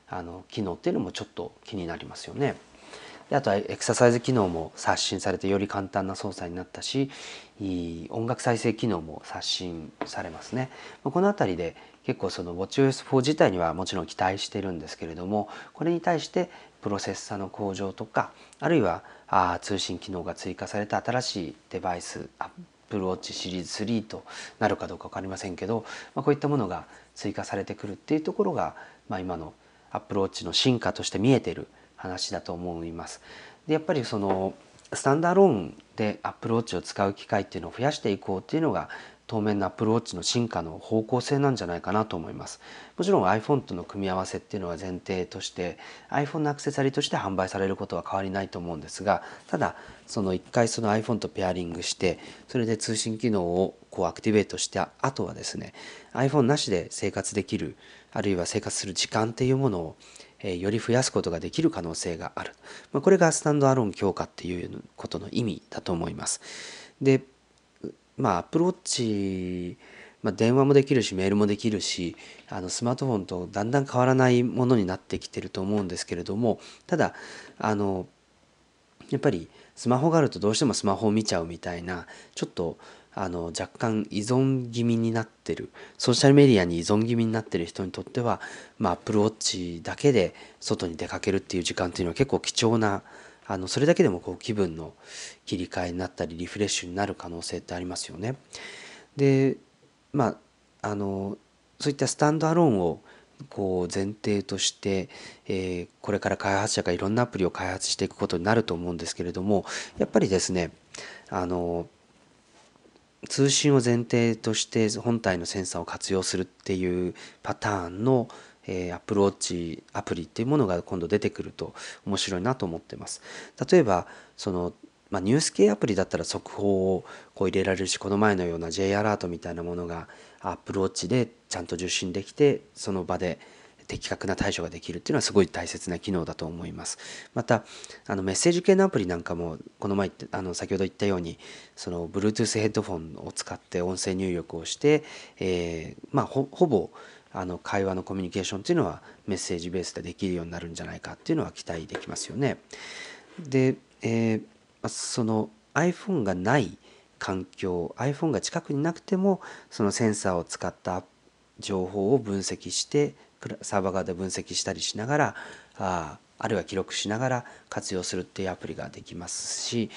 Speaker 1: あの機能っていうのもちょっと気になりますよね。であとはエクササイズ機能も刷新されてより簡単な操作になったし音楽再生機能も刷新されますね。この辺りで結構その WatchOS4 自体にはもちろん期待してるんですけれどもこれに対してプロセッサの向上とかあるいはあ通信機能が追加された新しいデバイス Apple Watch シリーズ3となるかどうか分かりませんけど、まあ、こういったものが追加されてくるっていうところが、まあ、今の Apple Watch の進化として見えてる話だと思います。でやっぱりそのスタンダーローンでアップルウォッチを使う機会っていうのを増やしていこうっていうのが当面のアップルウォッチの進化の方向性なんじゃないかなと思います。もちろん iPhone との組み合わせっていうのは前提として iPhone のアクセサリーとして販売されることは変わりないと思うんですがただその一回その iPhone とペアリングしてそれで通信機能をこうアクティベートした後はですね iPhone なしで生活できるあるいは生活する時間っていうものをえより増やすことができる可能性がある、ま、これがスタンドアローン強化っていうことの意味だと思いますでまあアプローチまあ、電話もできるしメールもできるしあのスマートフォンとだんだん変わらないものになってきてると思うんですけれどもただあのやっぱりスマホがあるとどうしてもスマホを見ちゃうみたいなちょっとあの若干依存気味になってるソーシャルメディアに依存気味になってる人にとっては、まあ、Apple Watch だけで外に出かけるっていう時間っていうのは結構貴重なあのそれだけでもこう気分の切り替えになったりリフレッシュになる可能性ってありますよね。でまああのそういったスタンドアローンをこう前提として、えー、これから開発者がいろんなアプリを開発していくことになると思うんですけれどもやっぱりですねあの通信を前提として本体のセンサーを活用するっていうパターンの、えー、アプローチアプリっていうものが今度出てくると面白いなと思ってます。例えばそのまあ、ニュース系アプリだったら速報をこう入れられるしこの前のような J アラートみたいなものがアップルウォッチでちゃんと受信できてその場で的確な対処ができるっていうのはすごい大切な機能だと思います。またあのメッセージ系のアプリなんかもこの前あの先ほど言ったようにその Bluetooth ヘッドフォンを使って音声入力をして、えー、まあほぼあの会話のコミュニケーションっていうのはメッセージベースでできるようになるんじゃないかっていうのは期待できますよね。で、えー、その iPhone がない環境 iPhone が近くになくてもそのセンサーを使った情報を分析してサーバー側で分析したりしながらああるいは記録しながら活用するっていうアプリができますし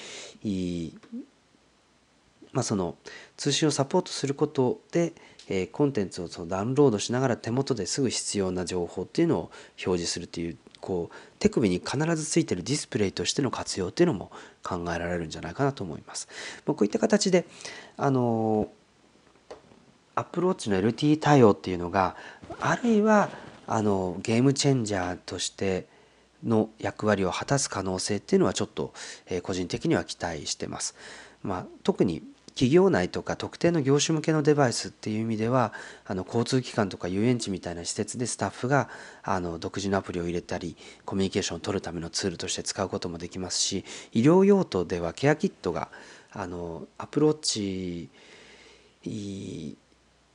Speaker 1: まあ、その通信をサポートすることで、えー、コンテンツをそのダウンロードしながら手元ですぐ必要な情報っていうのを表示するっていうこう手首に必ずついてるディスプレイとしての活用っていうのも考えられるんじゃないかなと思います。こういった形であのアップルウォッチの LTE 対応っていうのがあるいはあのゲームチェンジャーとしての役割を果たす可能性っていうのはちょっと、えー、個人的には期待してます。まあ、特に企業内とか特定の業種向けのデバイスっていう意味ではあの交通機関とか遊園地みたいな施設でスタッフがあの独自のアプリを入れたりコミュニケーションを取るためのツールとして使うこともできますし医療用途ではケアキットがあのアプローチ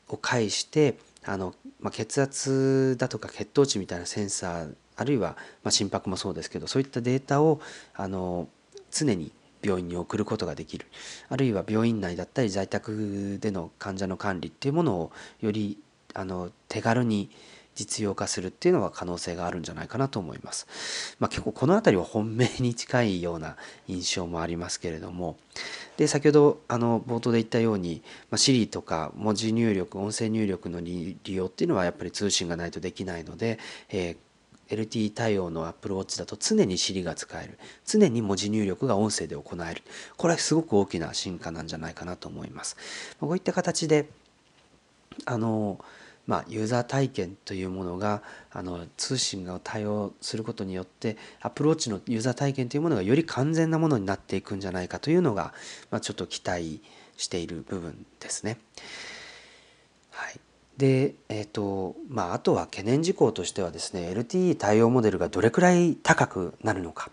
Speaker 1: を介してあの、まあ、血圧だとか血糖値みたいなセンサーあるいは、まあ、心拍もそうですけどそういったデータをあの常に病院に送ることができるあるいは病院内だったり在宅での患者の管理っていうものをよりあの手軽に実用化するっていうのは可能性があるんじゃないかなと思います。まあ、結構この辺りは本命に近いような印象もありますけれどもで先ほどあの冒頭で言ったように、まあ、Siri とか文字入力音声入力の利用っていうのはやっぱり通信がないとできないので、えー LTE 対応の Apple Watch だと常に Siri が使える。常に文字入力が音声で行える。これはすごく大きな進化なんじゃないかなと思います。こういった形であのまあ、ユーザー体験というものがあの通信が対応することによってアプローチのユーザー体験というものがより完全なものになっていくんじゃないかというのが、まあ、ちょっと期待している部分ですね。はい。で、えーとまあ、あとは懸念事項としてはですね LTE 対応モデルがどれくらい高くなるのか、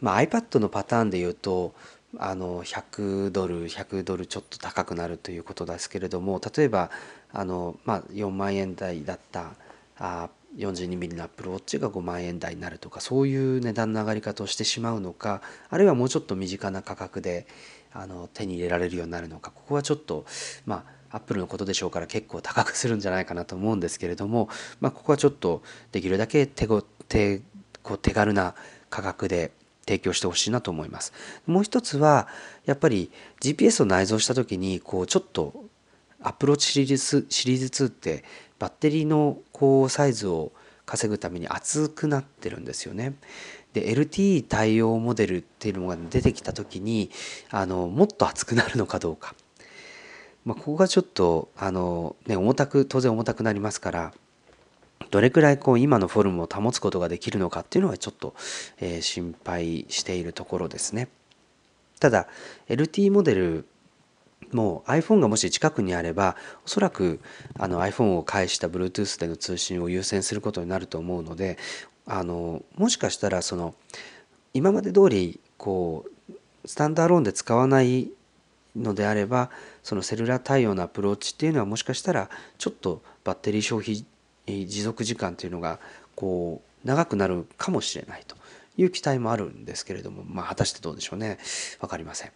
Speaker 1: まあ、iPad のパターンでいうとあの100ドル100ドルちょっと高くなるということですけれども例えばあの、まあ、4万円台だったあ 42mm の Apple Watch が5万円台になるとかそういう値段の上がり方をしてしまうのかあるいはもうちょっと身近な価格であの手に入れられるようになるのかここはちょっとまあ Apple のことでしょうから結構高くするんじゃないかなと思うんですけれども、まあ、ここはちょっとできるだけ手ご手こう手軽な価格で提供してほしいなと思います。もう一つはやっぱり GPS を内蔵した時にこうちょっと Apple Watch シリーズシリーズ2ってバッテリーのこうサイズを稼ぐために厚くなってるんですよね。で LTE 対応モデルっていうのが出てきた時にあのもっと厚くなるのかどうかまあ、ここがちょっとあの、ね、重たく当然重たくなりますからどれくらいこう今のフォルムを保つことができるのかっていうのはちょっと、えー、心配しているところですね。ただ LT モデルもう iPhone がもし近くにあればおそらくあの iPhone を介した Bluetooth での通信を優先することになると思うのであのもしかしたらその今まで通りこうスタンダーローンで使わないのであればそのセルラー対応のアプローチっていうのはもしかしたらちょっとバッテリー消費持続時間というのがこう長くなるかもしれないという期待もあるんですけれどもまあ果たしてどうでしょうね。分かりません。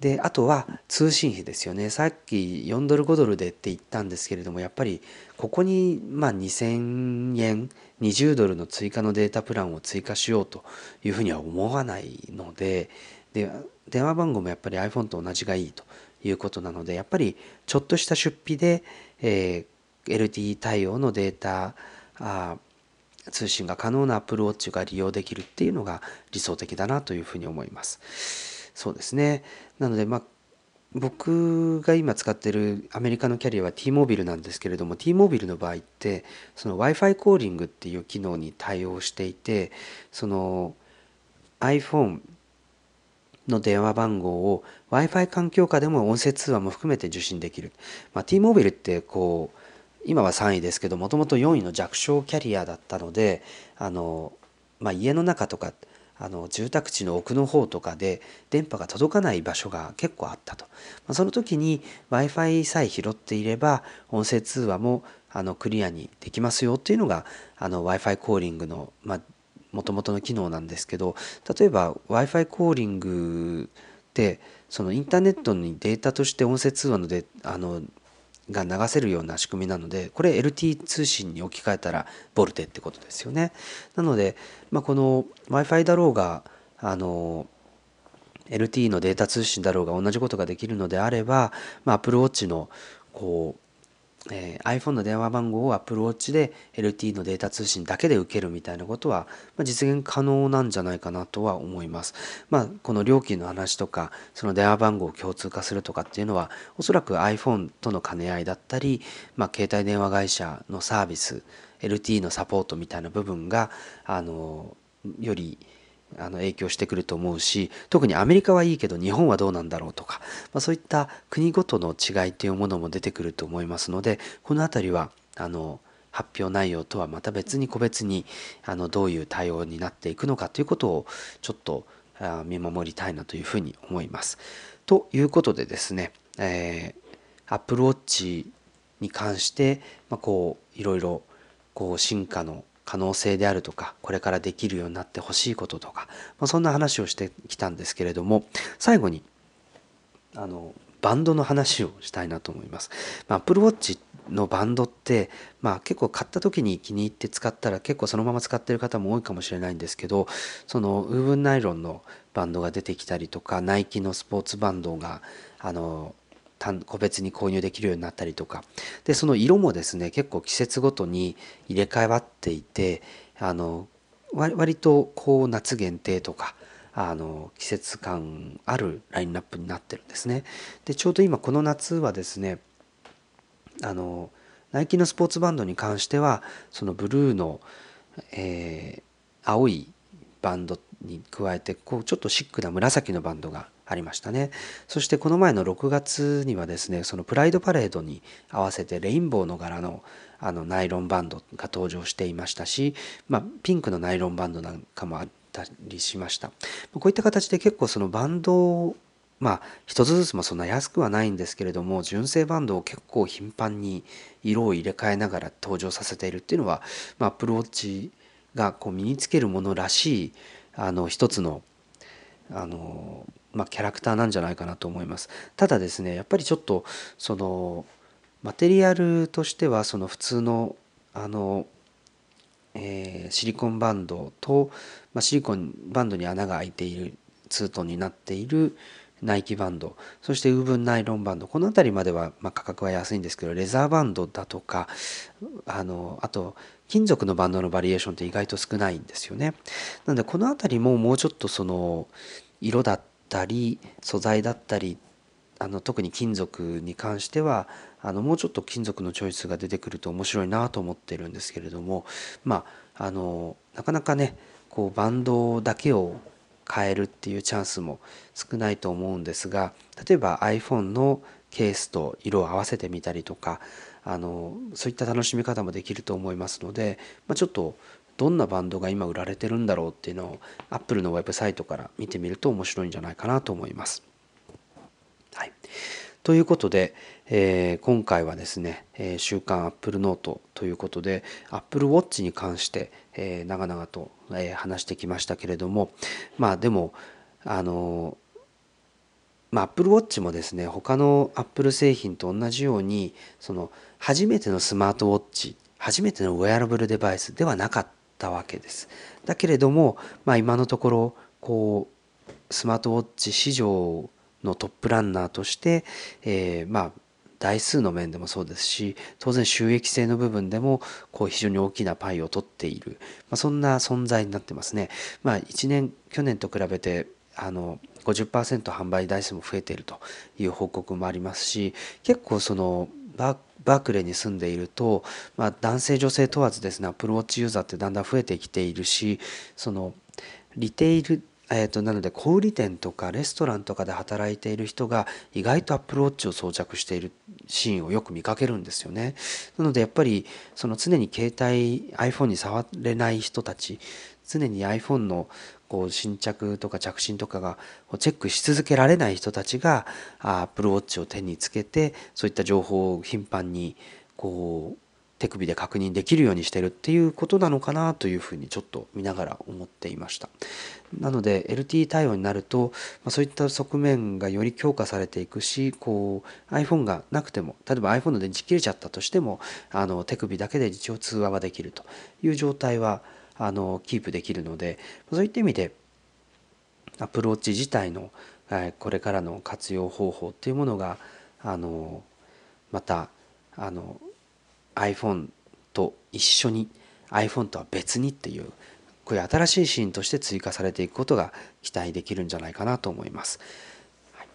Speaker 1: であとは通信費ですよね。さっき4ドル5ドルでって言ったんですけれどもやっぱりここにまあ2000円20ドルの追加のデータプランを追加しようというふうには思わないのでで電話番号もやっぱり iPhone と同じがいいと。いうことなのでやっぱりちょっとした出費で、えー、LTE 対応のデータあ通信が可能な Apple Watch が利用できるっていうのが理想的だなというふうに思います。そうですねなのでまあ僕が今使ってるアメリカのキャリアは T モビルなんですけれども T モビルの場合ってその Wi-Fi コーリングっていう機能に対応していてその iPhone の電話番号を Wi-Fi 環境下でも音声通話も含めて受信できる。まあ、T モービルってこう今は3位ですけどもともと4位の弱小キャリアだったのであの、まあ、家の中とかあの住宅地の奥の方とかで電波が届かない場所が結構あったと、まあ、その時に w i f i さえ拾っていれば音声通話もあのクリアにできますよっていうのが w i f i コーリングのもともとの機能なんですけど例えば w i f i コーリングってそのインターネットにデータとして音声通話のであのが流せるような仕組みなのでこれ LT 通信に置き換えたらボルテってことですよね。なので、まあ、この w i f i だろうがあの LT のデータ通信だろうが同じことができるのであれば、まあ、Apple Watch のこうえー、iPhone の電話番号を Apple Watch で LTE のデータ通信だけで受けるみたいなことは、まあ、実現可能なんじゃないかなとは思います。まあ、この料金の話とかその電話番号を共通化するとかっていうのはおそらく iPhone との兼ね合いだったり、まあ、携帯電話会社のサービス LTE のサポートみたいな部分があのよりあの影響してくると思うし特にアメリカはいいけど日本はどうなんだろうとか、まあ、そういった国ごとの違いというものも出てくると思いますのでこの辺りはあの発表内容とはまた別に個別にあのどういう対応になっていくのかということをちょっと見守りたいなというふうに思います。ということでですね、えー、Apple Watch に関して、まあ、こういろいろこう進化の可能性であるとかこれからできるようになってほしいこととか、まあ、そんな話をしてきたんですけれども最後にあのバンドの話をしたいなと思います。まあ、Apple Watch のバンドって、まあ、結構買った時に気に入って使ったら結構そのまま使ってる方も多いかもしれないんですけどそのウーブンナイロンのバンドが出てきたりとかナイキのスポーツバンドがあの個別に購入できるようになったりとかでその色もですね結構季節ごとに入れ替わっていてあの割とこう夏限定とかあの季節感あるラインナップになってるんですね。でちょうど今この夏はですねあのナイキのスポーツバンドに関してはそのブルーの、えー、青いバンドに加えてこうちょっとシックな紫のバンドがありましたね。そしてこの前の6月にはですねそのプライドパレードに合わせてレインボーの柄のあのナイロンバンドが登場していましたし、まあ、ピンクのナイロンバンドなんかもあったりしました。こういった形で結構そのバンドをまあ一つずつもそんな安くはないんですけれども純正バンドを結構頻繁に色を入れ替えながら登場させているっていうのは、まあ、アプローチがこう身につけるものらしいあの一つのあのまあ、キャラクターなんじゃないかなと思います。ただですねやっぱりちょっとそのマテリアルとしてはその普通のあの、えー、シリコンバンドと、まあ、シリコンバンドに穴が開いているツートンになっているナイキバンドそしてウーブンナイロンバンドこの辺りまでは、まあ、価格は安いんですけどレザーバンドだとかあのあと金属のバンドのバリエーションって意外と少ないんですよね。なのでこの辺りももうちょっとその色だったり素材だったりあの特に金属に関してはあのもうちょっと金属のチョイスが出てくると面白いなと思ってるんですけれどもまああのなかなかねこうバンドだけを変えるっていうチャンスも少ないと思うんですが例えば iPhone のケースと色を合わせてみたりとかあのそういった楽しみ方もできると思いますので、まあ、ちょっとどんなバンドが今売られてるんだろうっていうのを Apple のウェブサイトから見てみると面白いんじゃないかなと思います。はい、ということで、えー、今回はですね「えー、週刊 Apple ノート」ということで Apple Watch に関して、えー、長々と、えー、話してきましたけれどもまあでもあのまあ、Apple Watch もですね他の Apple 製品と同じようにその初めてのスマートウォッチ初めてのウェアラブルデバイスではなかったわけです。だけれども、まあ、今のところこうスマートウォッチ市場のトップランナーとして、えー、まあ台数の面でもそうですし当然収益性の部分でもこう非常に大きなパイを取っている、まあ、そんな存在になってますね。まあ、1年去年と比べてあの50%販売台数も増えているという報告もありますし結構そのバークレーに住んでいると、まあ、男性女性問わずですねアプローチユーザーってだんだん増えてきているしそのリテイルえーと、なので小売店とかレストランとかで働いている人が意外と Apple Watch を装着しているシーンをよく見かけるんですよね。なのでやっぱりその常に携帯 iPhone に触れない人たち常に iPhone のこう新着とか着信とかがチェックし続けられない人たちが Apple Watch を手につけてそういった情報を頻繁にこう手首で確認できるようにしてるっていうことなのかなというふうにちょっと見ながら思っていましたなので LTE 対応になると、まあ、そういった側面がより強化されていくしこう iPhone がなくても例えば iPhone の電池切れちゃったとしてもあの手首だけで一応通話はできるという状態はあのキープできるのでそういった意味でアプローチ自体のこれからの活用方法っていうものがあのまたあの iPhone と一緒に iPhone とは別にっていうこういう新しいシーンとして追加されていくことが期待できるんじゃないかなと思います。はい、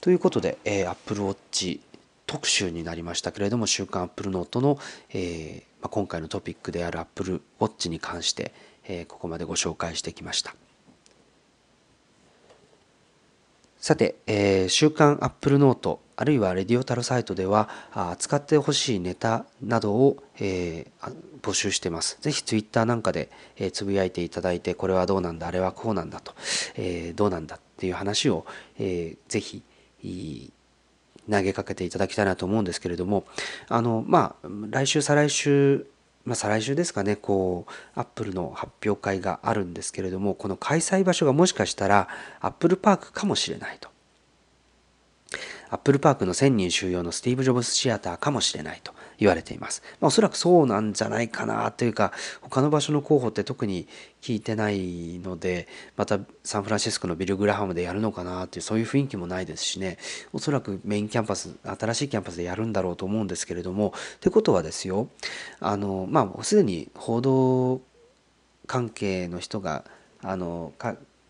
Speaker 1: ということで、えー、Apple Watch 特集になりましたけれども「週刊 Apple Note の」えーまあ、今回のトピックである Apple Watch に関して、えー、ここまでご紹介してきました。さて、えー、週刊アップルノートあるいはレディオタルサイトでは使ってほしいネタなどを、えー、募集してます。ぜひツイッターなんかで、え、つぶやいていただいてこれはどうなんだあれはこうなんだと、え、どうなんだっていう話を、えー、ぜひ投げかけていただきたいなと思うんですけれどもあのまあ来週再来週まあ、再来週ですかね、こう、アップルの発表会があるんですけれども、この開催場所がもしかしたら、アップルパークかもしれないと。アップルパークの1000人収容のスティーブ・ジョブズシアターかもしれないと言われています。まあ、おそらくそうなんじゃないかなというか、他の場所の候補って特に聞いてないので、またサンフランシスコのビル・グラハムでやるのかなっていう、そういう雰囲気もないですしね、おそらくメインキャンパス、新しいキャンパスでやるんだろうと思うんですけれども、ってことはですよ、あの、まあ、すでに報道関係の人が、あの、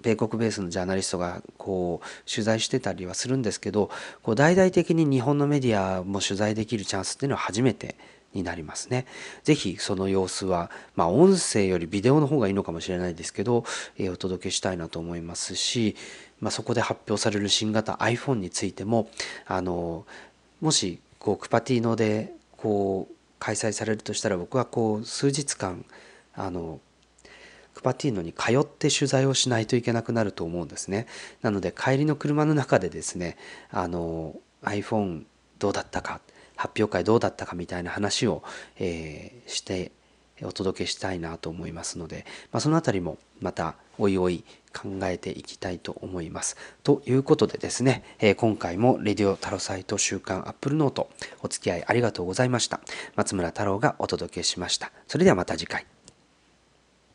Speaker 1: 米国ベースのジャーナリストがこう取材してたりはするんですけどこう大々的に日本のメディアも取材できるチャンスっていうのは初めてになりますね。ぜひその様子は、まあ、音声よりビデオの方がいいのかもしれないですけど、えー、お届けしたいなと思いますし、まあ、そこで発表される新型 iPhone についてもあのもしこうクパティーノでこう開催されるとしたら僕はこう数日間あのクパティーノに通って取材をしないといけなくなると思うんですね。なので帰りの車の中でですねあの iPhone どうだったか発表会どうだったかみたいな話を、えー、してお届けしたいなと思いますので、まあ、その辺りもまたおいおい考えていきたいと思います。ということでですね、えー、今回もレディオタロサイト週刊アップルノートお付き合いありがとうございました。松村太郎がお届けしました。それではまた次回。